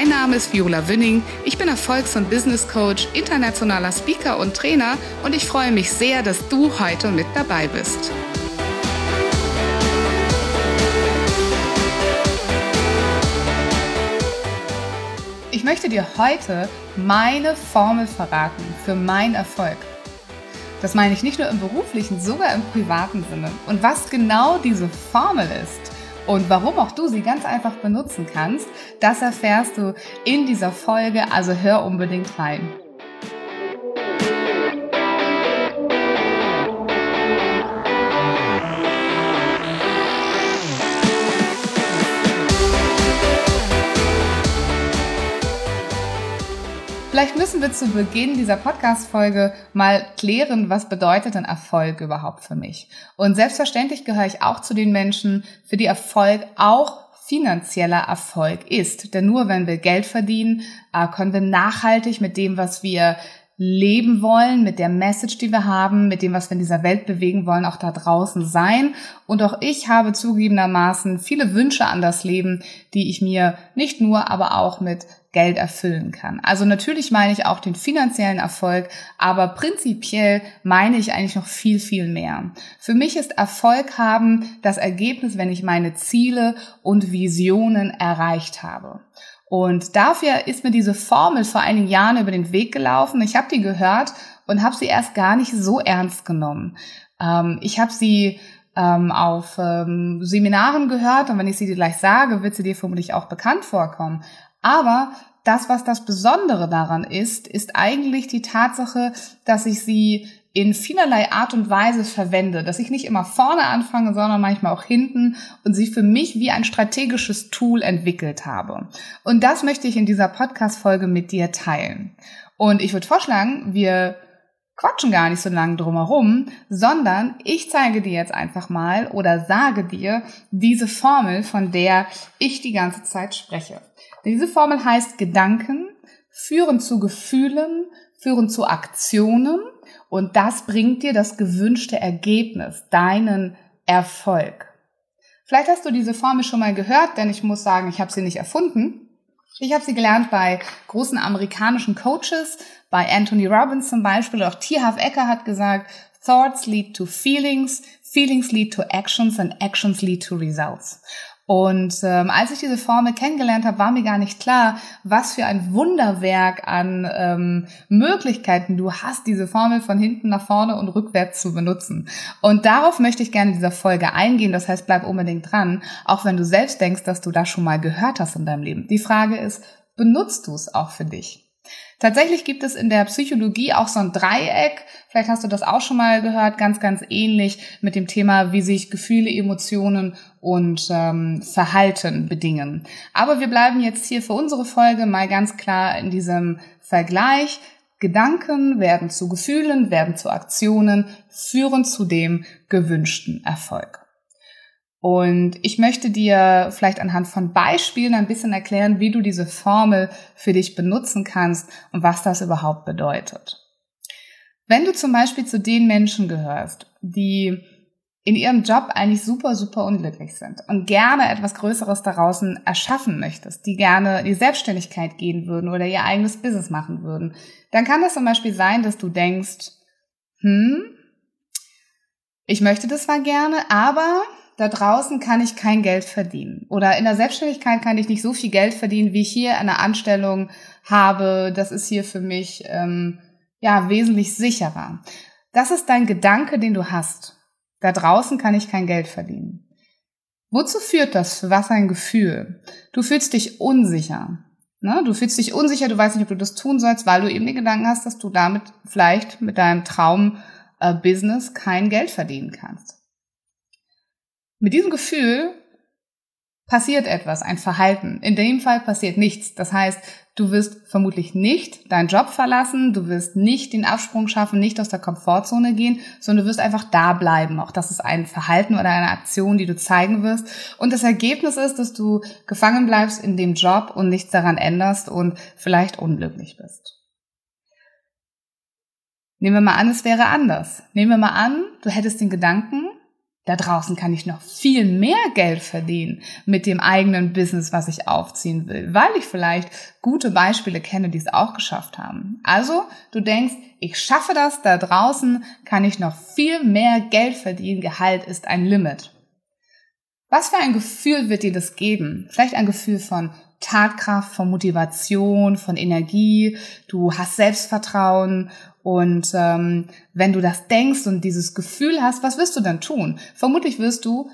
Mein Name ist Viola Wünning. Ich bin Erfolgs- und Business Coach, internationaler Speaker und Trainer und ich freue mich sehr, dass du heute mit dabei bist. Ich möchte dir heute meine Formel verraten für meinen Erfolg. Das meine ich nicht nur im beruflichen, sogar im privaten Sinne. Und was genau diese Formel ist, und warum auch du sie ganz einfach benutzen kannst, das erfährst du in dieser Folge, also hör unbedingt rein. Vielleicht müssen wir zu Beginn dieser Podcast-Folge mal klären, was bedeutet denn Erfolg überhaupt für mich? Und selbstverständlich gehöre ich auch zu den Menschen, für die Erfolg auch finanzieller Erfolg ist. Denn nur wenn wir Geld verdienen, äh, können wir nachhaltig mit dem, was wir leben wollen, mit der Message, die wir haben, mit dem, was wir in dieser Welt bewegen wollen, auch da draußen sein. Und auch ich habe zugegebenermaßen viele Wünsche an das Leben, die ich mir nicht nur, aber auch mit Geld erfüllen kann. Also natürlich meine ich auch den finanziellen Erfolg, aber prinzipiell meine ich eigentlich noch viel, viel mehr. Für mich ist Erfolg haben das Ergebnis, wenn ich meine Ziele und Visionen erreicht habe. Und dafür ist mir diese Formel vor einigen Jahren über den Weg gelaufen. Ich habe die gehört und habe sie erst gar nicht so ernst genommen. Ähm, ich habe sie ähm, auf ähm, Seminaren gehört und wenn ich sie dir gleich sage, wird sie dir vermutlich auch bekannt vorkommen. Aber das, was das Besondere daran ist, ist eigentlich die Tatsache, dass ich sie in vielerlei Art und Weise verwende, dass ich nicht immer vorne anfange, sondern manchmal auch hinten und sie für mich wie ein strategisches Tool entwickelt habe. Und das möchte ich in dieser Podcast-Folge mit dir teilen. Und ich würde vorschlagen, wir quatschen gar nicht so lange drumherum, sondern ich zeige dir jetzt einfach mal oder sage dir diese Formel, von der ich die ganze Zeit spreche. Diese Formel heißt Gedanken führen zu Gefühlen, führen zu Aktionen und das bringt dir das gewünschte Ergebnis, deinen Erfolg. Vielleicht hast du diese Formel schon mal gehört, denn ich muss sagen, ich habe sie nicht erfunden. Ich habe sie gelernt bei großen amerikanischen Coaches, bei Anthony Robbins zum Beispiel. Auch T. Half Ecker hat gesagt, Thoughts lead to feelings, feelings lead to actions and actions lead to results. Und ähm, als ich diese Formel kennengelernt habe, war mir gar nicht klar, was für ein Wunderwerk an ähm, Möglichkeiten du hast, diese Formel von hinten nach vorne und rückwärts zu benutzen. Und darauf möchte ich gerne in dieser Folge eingehen. Das heißt, bleib unbedingt dran, auch wenn du selbst denkst, dass du das schon mal gehört hast in deinem Leben. Die Frage ist, benutzt du es auch für dich? Tatsächlich gibt es in der Psychologie auch so ein Dreieck. Vielleicht hast du das auch schon mal gehört, ganz, ganz ähnlich mit dem Thema, wie sich Gefühle, Emotionen und ähm, Verhalten bedingen. Aber wir bleiben jetzt hier für unsere Folge mal ganz klar in diesem Vergleich. Gedanken werden zu Gefühlen, werden zu Aktionen, führen zu dem gewünschten Erfolg. Und ich möchte dir vielleicht anhand von Beispielen ein bisschen erklären, wie du diese Formel für dich benutzen kannst und was das überhaupt bedeutet. Wenn du zum Beispiel zu den Menschen gehörst, die in ihrem Job eigentlich super, super unglücklich sind und gerne etwas Größeres daraus erschaffen möchtest, die gerne in die Selbstständigkeit gehen würden oder ihr eigenes Business machen würden, dann kann das zum Beispiel sein, dass du denkst, hm, ich möchte das zwar gerne, aber da draußen kann ich kein Geld verdienen. Oder in der Selbstständigkeit kann ich nicht so viel Geld verdienen, wie ich hier eine Anstellung habe. Das ist hier für mich ähm, ja wesentlich sicherer. Das ist dein Gedanke, den du hast. Da draußen kann ich kein Geld verdienen. Wozu führt das? Für was ein Gefühl? Du fühlst dich unsicher. Ne? Du fühlst dich unsicher, du weißt nicht, ob du das tun sollst, weil du eben den Gedanken hast, dass du damit vielleicht mit deinem Traum-Business äh, kein Geld verdienen kannst. Mit diesem Gefühl passiert etwas, ein Verhalten. In dem Fall passiert nichts. Das heißt, du wirst vermutlich nicht deinen Job verlassen, du wirst nicht den Absprung schaffen, nicht aus der Komfortzone gehen, sondern du wirst einfach da bleiben. Auch das ist ein Verhalten oder eine Aktion, die du zeigen wirst. Und das Ergebnis ist, dass du gefangen bleibst in dem Job und nichts daran änderst und vielleicht unglücklich bist. Nehmen wir mal an, es wäre anders. Nehmen wir mal an, du hättest den Gedanken, da draußen kann ich noch viel mehr Geld verdienen mit dem eigenen Business, was ich aufziehen will, weil ich vielleicht gute Beispiele kenne, die es auch geschafft haben. Also, du denkst, ich schaffe das, da draußen kann ich noch viel mehr Geld verdienen, Gehalt ist ein Limit. Was für ein Gefühl wird dir das geben? Vielleicht ein Gefühl von Tatkraft, von Motivation, von Energie, du hast Selbstvertrauen und ähm, wenn du das denkst und dieses Gefühl hast, was wirst du dann tun? Vermutlich wirst du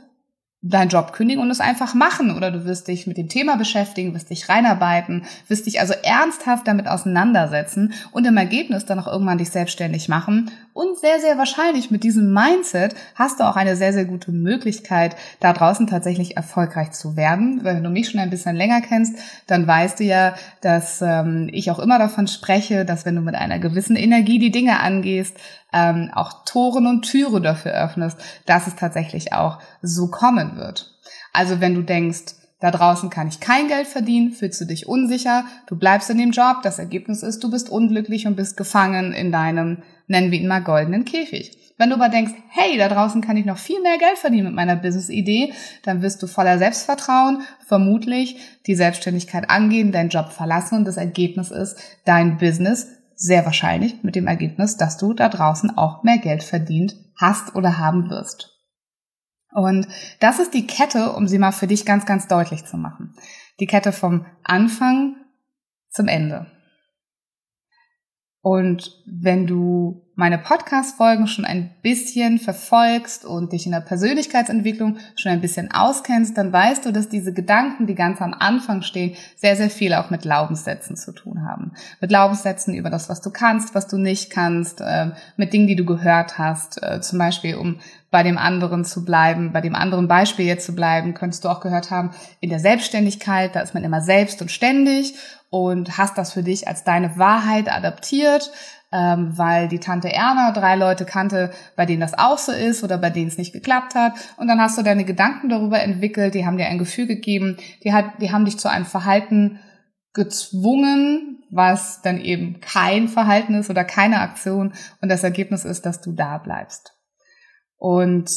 deinen Job kündigen und es einfach machen oder du wirst dich mit dem Thema beschäftigen, wirst dich reinarbeiten, wirst dich also ernsthaft damit auseinandersetzen und im Ergebnis dann auch irgendwann dich selbstständig machen und sehr, sehr wahrscheinlich mit diesem Mindset hast du auch eine sehr, sehr gute Möglichkeit, da draußen tatsächlich erfolgreich zu werden. Wenn du mich schon ein bisschen länger kennst, dann weißt du ja, dass ähm, ich auch immer davon spreche, dass wenn du mit einer gewissen Energie die Dinge angehst, ähm, auch Toren und Türe dafür öffnest, dass es tatsächlich auch so kommen wird. Also wenn du denkst, da draußen kann ich kein Geld verdienen, fühlst du dich unsicher, du bleibst in dem Job, das Ergebnis ist, du bist unglücklich und bist gefangen in deinem, nennen wir ihn mal, goldenen Käfig. Wenn du aber denkst, hey, da draußen kann ich noch viel mehr Geld verdienen mit meiner Business-Idee, dann wirst du voller Selbstvertrauen vermutlich die Selbstständigkeit angehen, deinen Job verlassen und das Ergebnis ist, dein Business sehr wahrscheinlich mit dem Ergebnis, dass du da draußen auch mehr Geld verdient hast oder haben wirst. Und das ist die Kette, um sie mal für dich ganz, ganz deutlich zu machen. Die Kette vom Anfang zum Ende. Und wenn du meine Podcast-Folgen schon ein bisschen verfolgst und dich in der Persönlichkeitsentwicklung schon ein bisschen auskennst, dann weißt du, dass diese Gedanken, die ganz am Anfang stehen, sehr, sehr viel auch mit Glaubenssätzen zu tun haben. Mit Glaubenssätzen über das, was du kannst, was du nicht kannst, äh, mit Dingen, die du gehört hast. Äh, zum Beispiel, um bei dem anderen zu bleiben, bei dem anderen Beispiel jetzt zu bleiben, könntest du auch gehört haben, in der Selbstständigkeit, da ist man immer selbst und ständig und hast das für dich als deine Wahrheit adaptiert, ähm, weil die Tante Erna drei Leute kannte, bei denen das auch so ist oder bei denen es nicht geklappt hat. Und dann hast du deine Gedanken darüber entwickelt, die haben dir ein Gefühl gegeben, die, hat, die haben dich zu einem Verhalten gezwungen, was dann eben kein Verhalten ist oder keine Aktion. Und das Ergebnis ist, dass du da bleibst. Und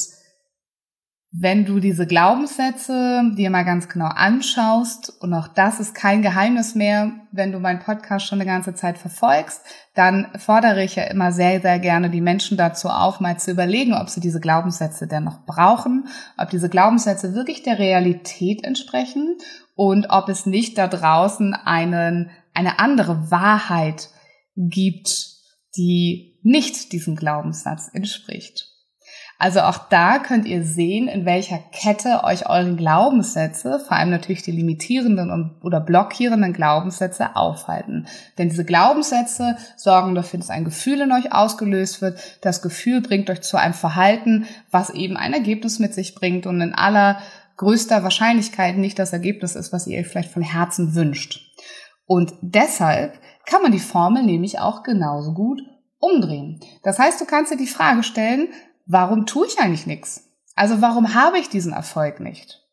wenn du diese Glaubenssätze dir mal ganz genau anschaust, und auch das ist kein Geheimnis mehr, wenn du meinen Podcast schon eine ganze Zeit verfolgst, dann fordere ich ja immer sehr, sehr gerne die Menschen dazu auf, mal zu überlegen, ob sie diese Glaubenssätze denn noch brauchen, ob diese Glaubenssätze wirklich der Realität entsprechen und ob es nicht da draußen einen, eine andere Wahrheit gibt, die nicht diesem Glaubenssatz entspricht. Also auch da könnt ihr sehen, in welcher Kette euch eure Glaubenssätze, vor allem natürlich die limitierenden oder blockierenden Glaubenssätze aufhalten. Denn diese Glaubenssätze sorgen dafür, dass ein Gefühl in euch ausgelöst wird. Das Gefühl bringt euch zu einem Verhalten, was eben ein Ergebnis mit sich bringt und in aller größter Wahrscheinlichkeit nicht das Ergebnis ist, was ihr euch vielleicht von Herzen wünscht. Und deshalb kann man die Formel nämlich auch genauso gut umdrehen. Das heißt, du kannst dir die Frage stellen, warum tue ich eigentlich nichts? Also warum habe ich diesen Erfolg nicht?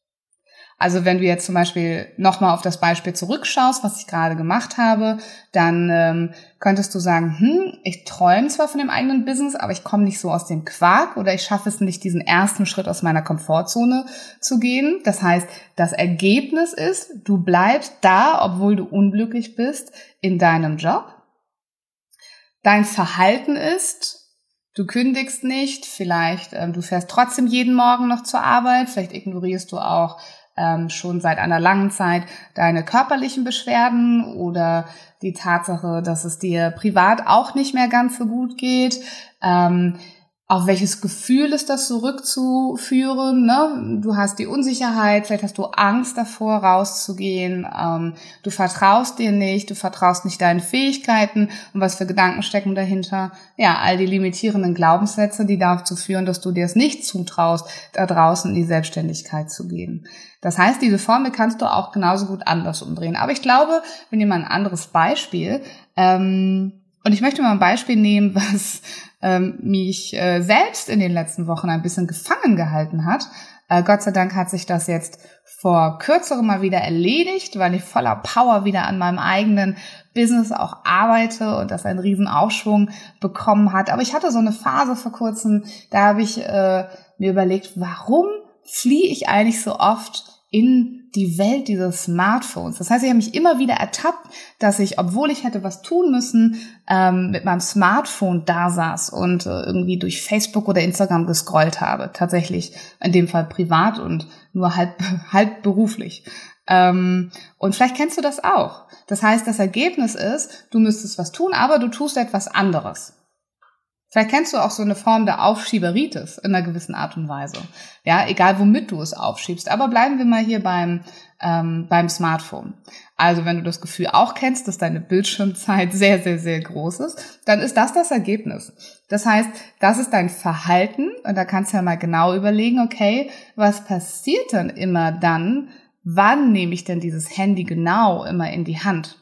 Also wenn du jetzt zum Beispiel nochmal auf das Beispiel zurückschaust, was ich gerade gemacht habe, dann ähm, könntest du sagen, hm, ich träume zwar von dem eigenen Business, aber ich komme nicht so aus dem Quark oder ich schaffe es nicht, diesen ersten Schritt aus meiner Komfortzone zu gehen. Das heißt, das Ergebnis ist, du bleibst da, obwohl du unglücklich bist, in deinem Job. Dein Verhalten ist, Du kündigst nicht, vielleicht ähm, du fährst trotzdem jeden Morgen noch zur Arbeit, vielleicht ignorierst du auch ähm, schon seit einer langen Zeit deine körperlichen Beschwerden oder die Tatsache, dass es dir privat auch nicht mehr ganz so gut geht. Ähm, auf welches Gefühl ist das zurückzuführen? Ne? Du hast die Unsicherheit, vielleicht hast du Angst davor, rauszugehen. Ähm, du vertraust dir nicht, du vertraust nicht deinen Fähigkeiten. Und was für Gedanken stecken dahinter? Ja, all die limitierenden Glaubenssätze, die dazu führen, dass du dir es nicht zutraust, da draußen in die Selbstständigkeit zu gehen. Das heißt, diese Formel kannst du auch genauso gut anders umdrehen. Aber ich glaube, wenn ihr mal ein anderes Beispiel, ähm, und ich möchte mal ein Beispiel nehmen, was ähm, mich äh, selbst in den letzten Wochen ein bisschen gefangen gehalten hat. Äh, Gott sei Dank hat sich das jetzt vor kürzerem mal wieder erledigt, weil ich voller Power wieder an meinem eigenen Business auch arbeite und das einen riesen Aufschwung bekommen hat. Aber ich hatte so eine Phase vor kurzem, da habe ich äh, mir überlegt, warum fliehe ich eigentlich so oft in die Welt dieses Smartphones. Das heißt, ich habe mich immer wieder ertappt, dass ich, obwohl ich hätte was tun müssen, ähm, mit meinem Smartphone da saß und äh, irgendwie durch Facebook oder Instagram gescrollt habe. Tatsächlich in dem Fall privat und nur halb, halb beruflich. Ähm, und vielleicht kennst du das auch. Das heißt, das Ergebnis ist, du müsstest was tun, aber du tust etwas anderes. Vielleicht kennst du auch so eine Form der Aufschieberitis in einer gewissen Art und Weise. Ja, egal womit du es aufschiebst. Aber bleiben wir mal hier beim, ähm, beim Smartphone. Also wenn du das Gefühl auch kennst, dass deine Bildschirmzeit sehr, sehr, sehr groß ist, dann ist das das Ergebnis. Das heißt, das ist dein Verhalten und da kannst du ja mal genau überlegen, okay, was passiert dann immer dann, wann nehme ich denn dieses Handy genau immer in die Hand?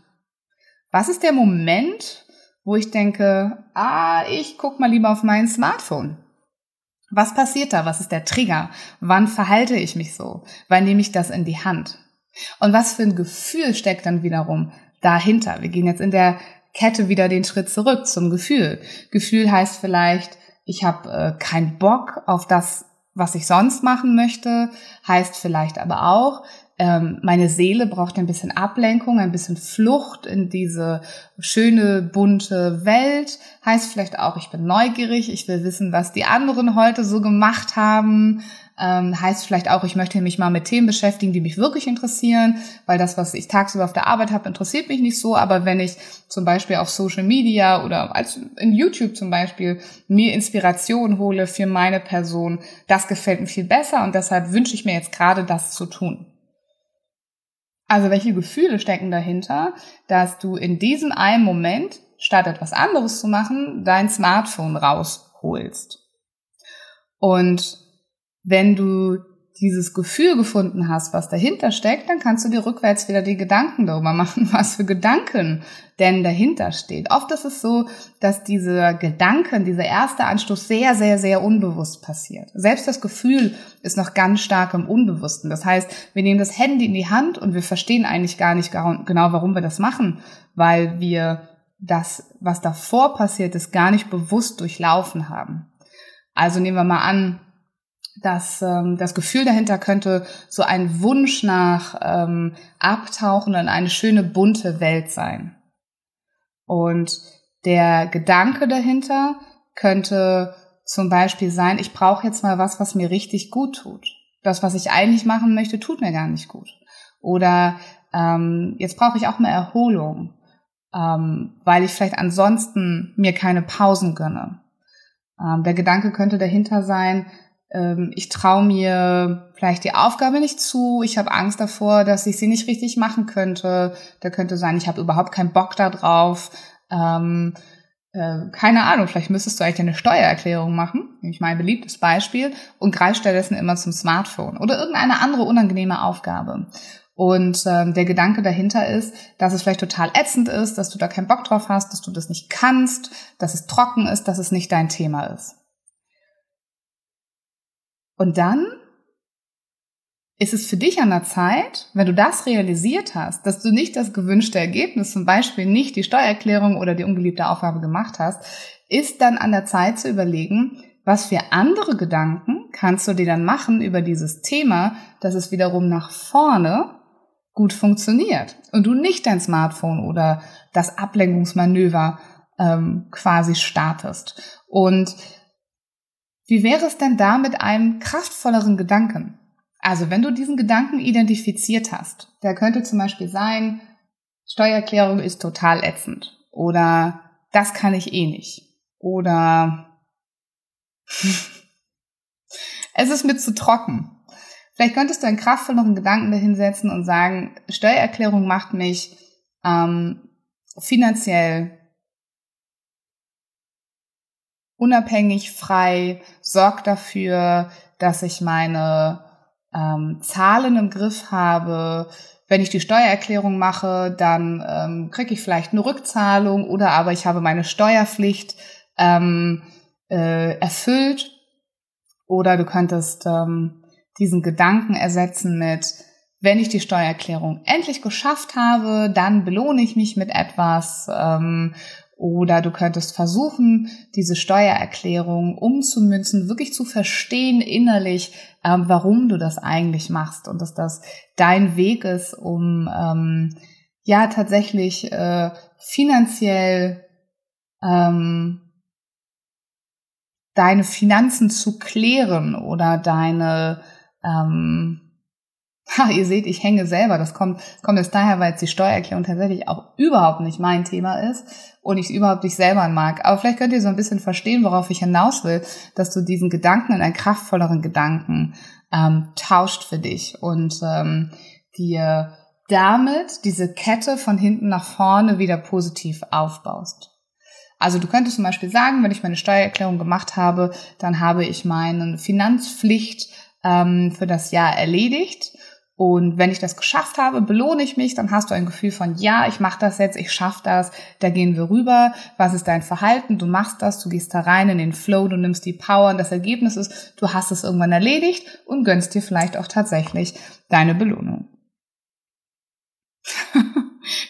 Was ist der Moment, wo ich denke, ah, ich guck mal lieber auf mein Smartphone. Was passiert da? Was ist der Trigger? Wann verhalte ich mich so? Wann nehme ich das in die Hand? Und was für ein Gefühl steckt dann wiederum dahinter? Wir gehen jetzt in der Kette wieder den Schritt zurück zum Gefühl. Gefühl heißt vielleicht, ich habe äh, keinen Bock auf das, was ich sonst machen möchte, heißt vielleicht aber auch, ähm, meine Seele braucht ein bisschen Ablenkung, ein bisschen Flucht in diese schöne, bunte Welt. Heißt vielleicht auch, ich bin neugierig, ich will wissen, was die anderen heute so gemacht haben. Ähm, heißt vielleicht auch, ich möchte mich mal mit Themen beschäftigen, die mich wirklich interessieren, weil das, was ich tagsüber auf der Arbeit habe, interessiert mich nicht so. Aber wenn ich zum Beispiel auf Social Media oder als in YouTube zum Beispiel mir Inspiration hole für meine Person, das gefällt mir viel besser und deshalb wünsche ich mir jetzt gerade das zu tun. Also welche Gefühle stecken dahinter, dass du in diesem einen Moment, statt etwas anderes zu machen, dein Smartphone rausholst. Und wenn du dieses Gefühl gefunden hast, was dahinter steckt, dann kannst du dir rückwärts wieder die Gedanken darüber machen, was für Gedanken denn dahinter steht. Oft ist es so, dass diese Gedanken, dieser erste Anstoß sehr, sehr, sehr unbewusst passiert. Selbst das Gefühl ist noch ganz stark im Unbewussten. Das heißt, wir nehmen das Handy in die Hand und wir verstehen eigentlich gar nicht genau, warum wir das machen, weil wir das, was davor passiert ist, gar nicht bewusst durchlaufen haben. Also nehmen wir mal an, dass ähm, das Gefühl dahinter könnte so ein Wunsch nach ähm, Abtauchen in eine schöne bunte Welt sein. Und der Gedanke dahinter könnte zum Beispiel sein, ich brauche jetzt mal was, was mir richtig gut tut. Das, was ich eigentlich machen möchte, tut mir gar nicht gut. Oder ähm, jetzt brauche ich auch mal Erholung, ähm, weil ich vielleicht ansonsten mir keine Pausen gönne. Ähm, der Gedanke könnte dahinter sein, ähm, ich traue mir vielleicht die Aufgabe nicht zu, ich habe Angst davor, dass ich sie nicht richtig machen könnte. Da könnte sein, ich habe überhaupt keinen Bock darauf. Ähm, äh, keine Ahnung, vielleicht müsstest du eigentlich eine Steuererklärung machen, nämlich mein beliebtes Beispiel, und greifst stattdessen immer zum Smartphone oder irgendeine andere unangenehme Aufgabe. Und ähm, der Gedanke dahinter ist, dass es vielleicht total ätzend ist, dass du da keinen Bock drauf hast, dass du das nicht kannst, dass es trocken ist, dass es nicht dein Thema ist. Und dann ist es für dich an der Zeit, wenn du das realisiert hast, dass du nicht das gewünschte Ergebnis, zum Beispiel nicht die Steuererklärung oder die ungeliebte Aufgabe gemacht hast, ist dann an der Zeit zu überlegen, was für andere Gedanken kannst du dir dann machen über dieses Thema, dass es wiederum nach vorne gut funktioniert und du nicht dein Smartphone oder das Ablenkungsmanöver ähm, quasi startest. Und wie wäre es denn da mit einem kraftvolleren Gedanken? Also wenn du diesen Gedanken identifiziert hast, der könnte zum Beispiel sein, Steuererklärung ist total ätzend oder das kann ich eh nicht oder Es ist mir zu trocken. Vielleicht könntest du einen kraftvolleren Gedanken dahinsetzen und sagen, Steuererklärung macht mich ähm, finanziell unabhängig, frei, sorgt dafür, dass ich meine ähm, Zahlen im Griff habe. Wenn ich die Steuererklärung mache, dann ähm, kriege ich vielleicht eine Rückzahlung oder aber ich habe meine Steuerpflicht ähm, äh, erfüllt. Oder du könntest ähm, diesen Gedanken ersetzen mit, wenn ich die Steuererklärung endlich geschafft habe, dann belohne ich mich mit etwas. Ähm, oder du könntest versuchen, diese Steuererklärung umzumünzen, wirklich zu verstehen innerlich, ähm, warum du das eigentlich machst und dass das dein Weg ist, um ähm, ja tatsächlich äh, finanziell ähm, deine Finanzen zu klären oder deine ähm, Ha, ihr seht, ich hänge selber. Das kommt, kommt jetzt daher, weil jetzt die Steuererklärung tatsächlich auch überhaupt nicht mein Thema ist und ich es überhaupt nicht selber mag. Aber vielleicht könnt ihr so ein bisschen verstehen, worauf ich hinaus will, dass du diesen Gedanken in einen kraftvolleren Gedanken ähm, tauscht für dich und ähm, dir damit diese Kette von hinten nach vorne wieder positiv aufbaust. Also du könntest zum Beispiel sagen, wenn ich meine Steuererklärung gemacht habe, dann habe ich meine Finanzpflicht ähm, für das Jahr erledigt und wenn ich das geschafft habe, belohne ich mich, dann hast du ein Gefühl von, ja, ich mache das jetzt, ich schaffe das, da gehen wir rüber. Was ist dein Verhalten? Du machst das, du gehst da rein in den Flow, du nimmst die Power und das Ergebnis ist, du hast es irgendwann erledigt und gönnst dir vielleicht auch tatsächlich deine Belohnung.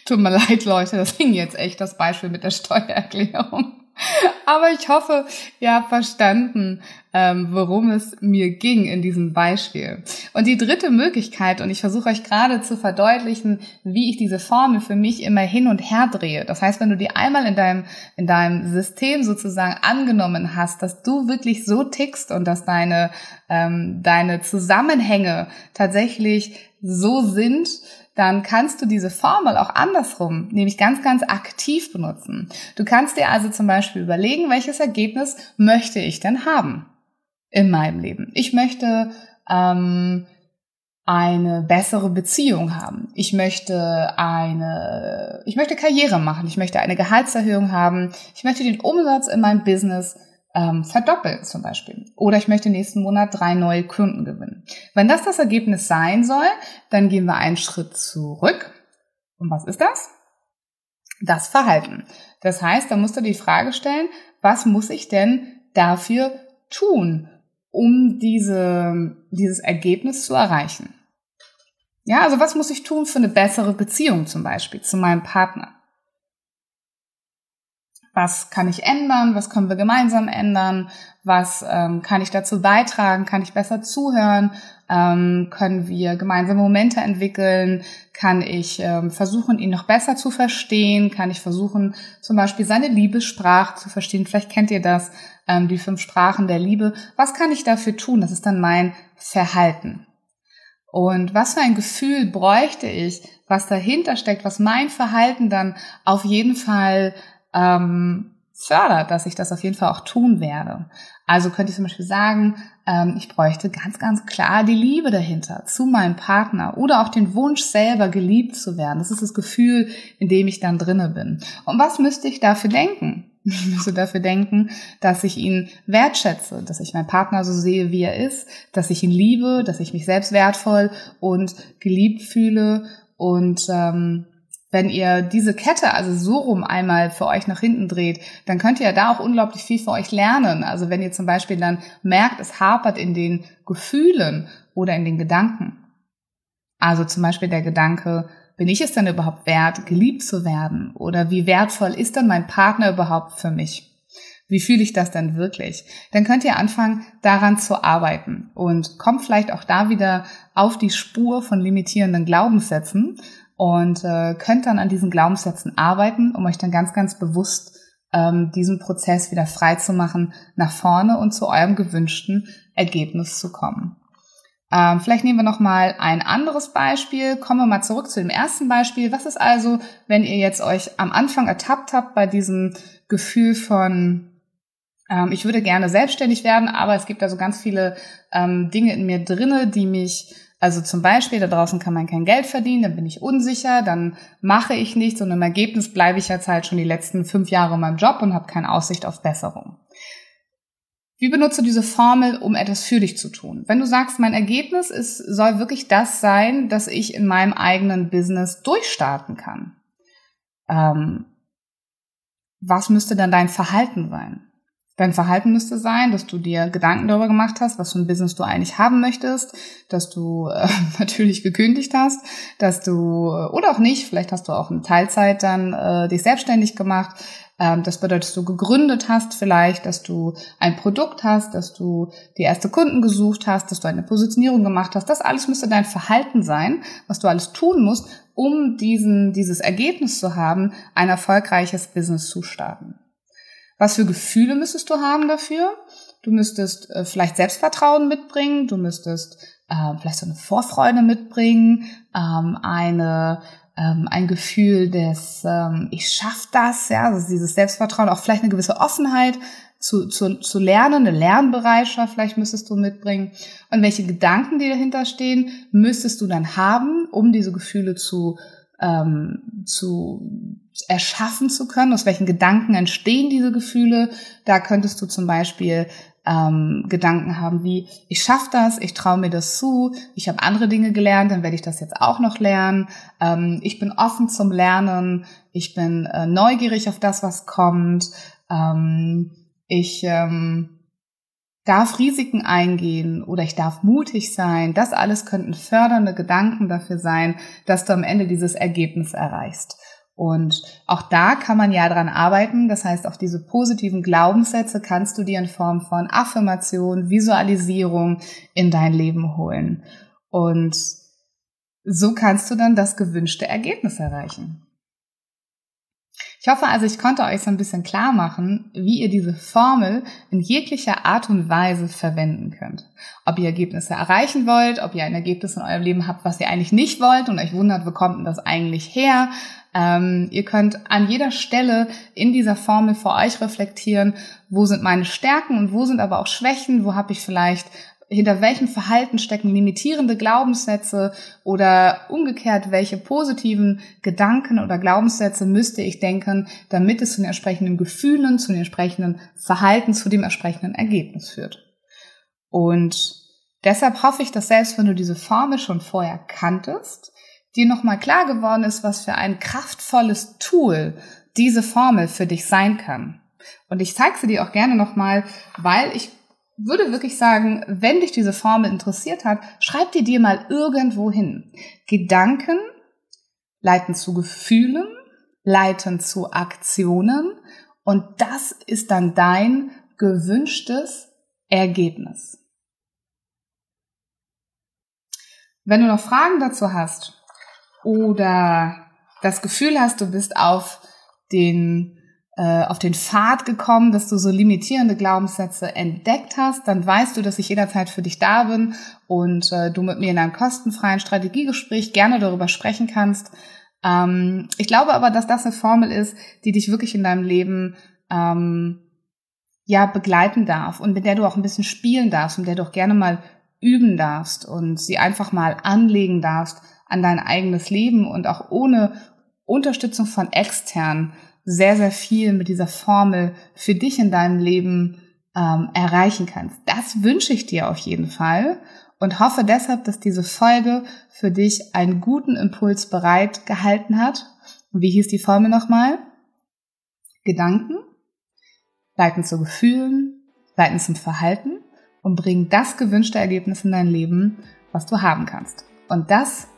Tut mir leid, Leute, das hing jetzt echt das Beispiel mit der Steuererklärung. Aber ich hoffe, ihr habt verstanden, ähm, worum es mir ging in diesem Beispiel. Und die dritte Möglichkeit, und ich versuche euch gerade zu verdeutlichen, wie ich diese Formel für mich immer hin und her drehe. Das heißt, wenn du die einmal in deinem, in deinem System sozusagen angenommen hast, dass du wirklich so tickst und dass deine, ähm, deine Zusammenhänge tatsächlich so sind, dann kannst du diese Formel auch andersrum, nämlich ganz, ganz aktiv benutzen. Du kannst dir also zum Beispiel überlegen, welches Ergebnis möchte ich denn haben in meinem Leben. Ich möchte ähm, eine bessere Beziehung haben. Ich möchte eine, ich möchte Karriere machen. Ich möchte eine Gehaltserhöhung haben. Ich möchte den Umsatz in meinem Business ähm, verdoppeln zum Beispiel. Oder ich möchte nächsten Monat drei neue Kunden gewinnen. Wenn das das Ergebnis sein soll, dann gehen wir einen Schritt zurück. Und was ist das? Das Verhalten. Das heißt, da musst du die Frage stellen, was muss ich denn dafür tun, um diese, dieses Ergebnis zu erreichen? Ja, also was muss ich tun für eine bessere Beziehung zum Beispiel zu meinem Partner? Was kann ich ändern, was können wir gemeinsam ändern, was ähm, kann ich dazu beitragen, kann ich besser zuhören, ähm, können wir gemeinsame Momente entwickeln, kann ich ähm, versuchen, ihn noch besser zu verstehen, kann ich versuchen, zum Beispiel seine Liebessprache zu verstehen, vielleicht kennt ihr das, ähm, die fünf Sprachen der Liebe, was kann ich dafür tun, das ist dann mein Verhalten. Und was für ein Gefühl bräuchte ich, was dahinter steckt, was mein Verhalten dann auf jeden Fall ähm, fördert, dass ich das auf jeden Fall auch tun werde. Also könnte ich zum Beispiel sagen, ähm, ich bräuchte ganz, ganz klar die Liebe dahinter zu meinem Partner oder auch den Wunsch selber geliebt zu werden. Das ist das Gefühl, in dem ich dann drinne bin. Und was müsste ich dafür denken? Ich müsste dafür denken, dass ich ihn wertschätze, dass ich meinen Partner so sehe, wie er ist, dass ich ihn liebe, dass ich mich selbst wertvoll und geliebt fühle und ähm, wenn ihr diese Kette also so rum einmal für euch nach hinten dreht, dann könnt ihr da auch unglaublich viel für euch lernen. Also wenn ihr zum Beispiel dann merkt, es hapert in den Gefühlen oder in den Gedanken. Also zum Beispiel der Gedanke, bin ich es denn überhaupt wert, geliebt zu werden? Oder wie wertvoll ist denn mein Partner überhaupt für mich? Wie fühle ich das denn wirklich? Dann könnt ihr anfangen, daran zu arbeiten und kommt vielleicht auch da wieder auf die Spur von limitierenden Glaubenssätzen und äh, könnt dann an diesen Glaubenssätzen arbeiten, um euch dann ganz, ganz bewusst ähm, diesen Prozess wieder frei zu machen, nach vorne und zu eurem gewünschten Ergebnis zu kommen. Ähm, vielleicht nehmen wir noch mal ein anderes Beispiel. Kommen wir mal zurück zu dem ersten Beispiel. Was ist also, wenn ihr jetzt euch am Anfang ertappt habt bei diesem Gefühl von Ähm, ich würde gerne selbstständig werden, aber es gibt da so ganz viele ähm, Dinge in mir drinne, die mich also zum Beispiel, da draußen kann man kein Geld verdienen, dann bin ich unsicher, dann mache ich nichts und im Ergebnis bleibe ich jetzt halt schon die letzten fünf Jahre in meinem Job und habe keine Aussicht auf Besserung. Wie benutzt du diese Formel, um etwas für dich zu tun? Wenn du sagst, mein Ergebnis ist, soll wirklich das sein, dass ich in meinem eigenen Business durchstarten kann. Ähm, was müsste dann dein Verhalten sein? Dein Verhalten müsste sein, dass du dir Gedanken darüber gemacht hast, was für ein Business du eigentlich haben möchtest, dass du äh, natürlich gekündigt hast, dass du äh, oder auch nicht, vielleicht hast du auch in Teilzeit dann äh, dich selbstständig gemacht. Ähm, das bedeutet, dass du gegründet hast, vielleicht, dass du ein Produkt hast, dass du die erste Kunden gesucht hast, dass du eine Positionierung gemacht hast. Das alles müsste dein Verhalten sein, was du alles tun musst, um diesen dieses Ergebnis zu haben, ein erfolgreiches Business zu starten. Was für Gefühle müsstest du haben dafür? Du müsstest äh, vielleicht Selbstvertrauen mitbringen, du müsstest äh, vielleicht so eine Vorfreude mitbringen, ähm, eine ähm, ein Gefühl des ähm, ich schaff das, ja, also dieses Selbstvertrauen, auch vielleicht eine gewisse Offenheit zu, zu, zu lernen, eine Lernbereitschaft vielleicht müsstest du mitbringen. Und welche Gedanken, die dahinter stehen, müsstest du dann haben, um diese Gefühle zu ähm, zu erschaffen zu können, aus welchen Gedanken entstehen diese Gefühle. Da könntest du zum Beispiel ähm, Gedanken haben wie, ich schaffe das, ich traue mir das zu, ich habe andere Dinge gelernt, dann werde ich das jetzt auch noch lernen, ähm, ich bin offen zum Lernen, ich bin äh, neugierig auf das, was kommt, ähm, ich ähm, darf Risiken eingehen oder ich darf mutig sein. Das alles könnten fördernde Gedanken dafür sein, dass du am Ende dieses Ergebnis erreichst. Und auch da kann man ja dran arbeiten. Das heißt, auch diese positiven Glaubenssätze kannst du dir in Form von Affirmation, Visualisierung in dein Leben holen. Und so kannst du dann das gewünschte Ergebnis erreichen. Ich hoffe also, ich konnte euch so ein bisschen klar machen, wie ihr diese Formel in jeglicher Art und Weise verwenden könnt. Ob ihr Ergebnisse erreichen wollt, ob ihr ein Ergebnis in eurem Leben habt, was ihr eigentlich nicht wollt und euch wundert, wo kommt denn das eigentlich her? Ähm, ihr könnt an jeder Stelle in dieser Formel für euch reflektieren, wo sind meine Stärken und wo sind aber auch Schwächen, wo habe ich vielleicht hinter welchem Verhalten stecken limitierende Glaubenssätze oder umgekehrt, welche positiven Gedanken oder Glaubenssätze müsste ich denken, damit es zu den entsprechenden Gefühlen, zu den entsprechenden Verhalten, zu dem entsprechenden Ergebnis führt. Und deshalb hoffe ich, dass selbst wenn du diese Formel schon vorher kanntest, dir nochmal klar geworden ist, was für ein kraftvolles Tool diese Formel für dich sein kann. Und ich zeige sie dir auch gerne nochmal, weil ich würde wirklich sagen, wenn dich diese Formel interessiert hat, schreib dir dir mal irgendwo hin. Gedanken leiten zu Gefühlen, leiten zu Aktionen und das ist dann dein gewünschtes Ergebnis. Wenn du noch Fragen dazu hast oder das Gefühl hast, du bist auf den äh, auf den Pfad gekommen, dass du so limitierende Glaubenssätze entdeckt hast, dann weißt du, dass ich jederzeit für dich da bin und äh, du mit mir in einem kostenfreien Strategiegespräch gerne darüber sprechen kannst. Ähm, ich glaube aber, dass das eine Formel ist, die dich wirklich in deinem Leben ähm, ja begleiten darf und mit der du auch ein bisschen spielen darfst und der du auch gerne mal üben darfst und sie einfach mal anlegen darfst an dein eigenes Leben und auch ohne Unterstützung von externen sehr, sehr viel mit dieser Formel für dich in deinem Leben ähm, erreichen kannst. Das wünsche ich dir auf jeden Fall und hoffe deshalb, dass diese Folge für dich einen guten Impuls bereit gehalten hat. wie hieß die Formel nochmal? Gedanken leiten zu Gefühlen, leiten zum Verhalten und bringen das gewünschte Ergebnis in dein Leben, was du haben kannst. Und das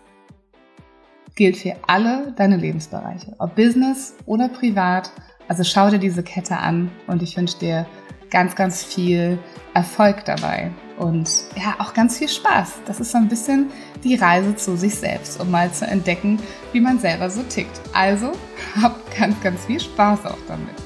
gilt für alle deine Lebensbereiche, ob Business oder privat. Also schau dir diese Kette an und ich wünsche dir ganz, ganz viel Erfolg dabei und ja, auch ganz viel Spaß. Das ist so ein bisschen die Reise zu sich selbst, um mal zu entdecken, wie man selber so tickt. Also hab ganz, ganz viel Spaß auch damit.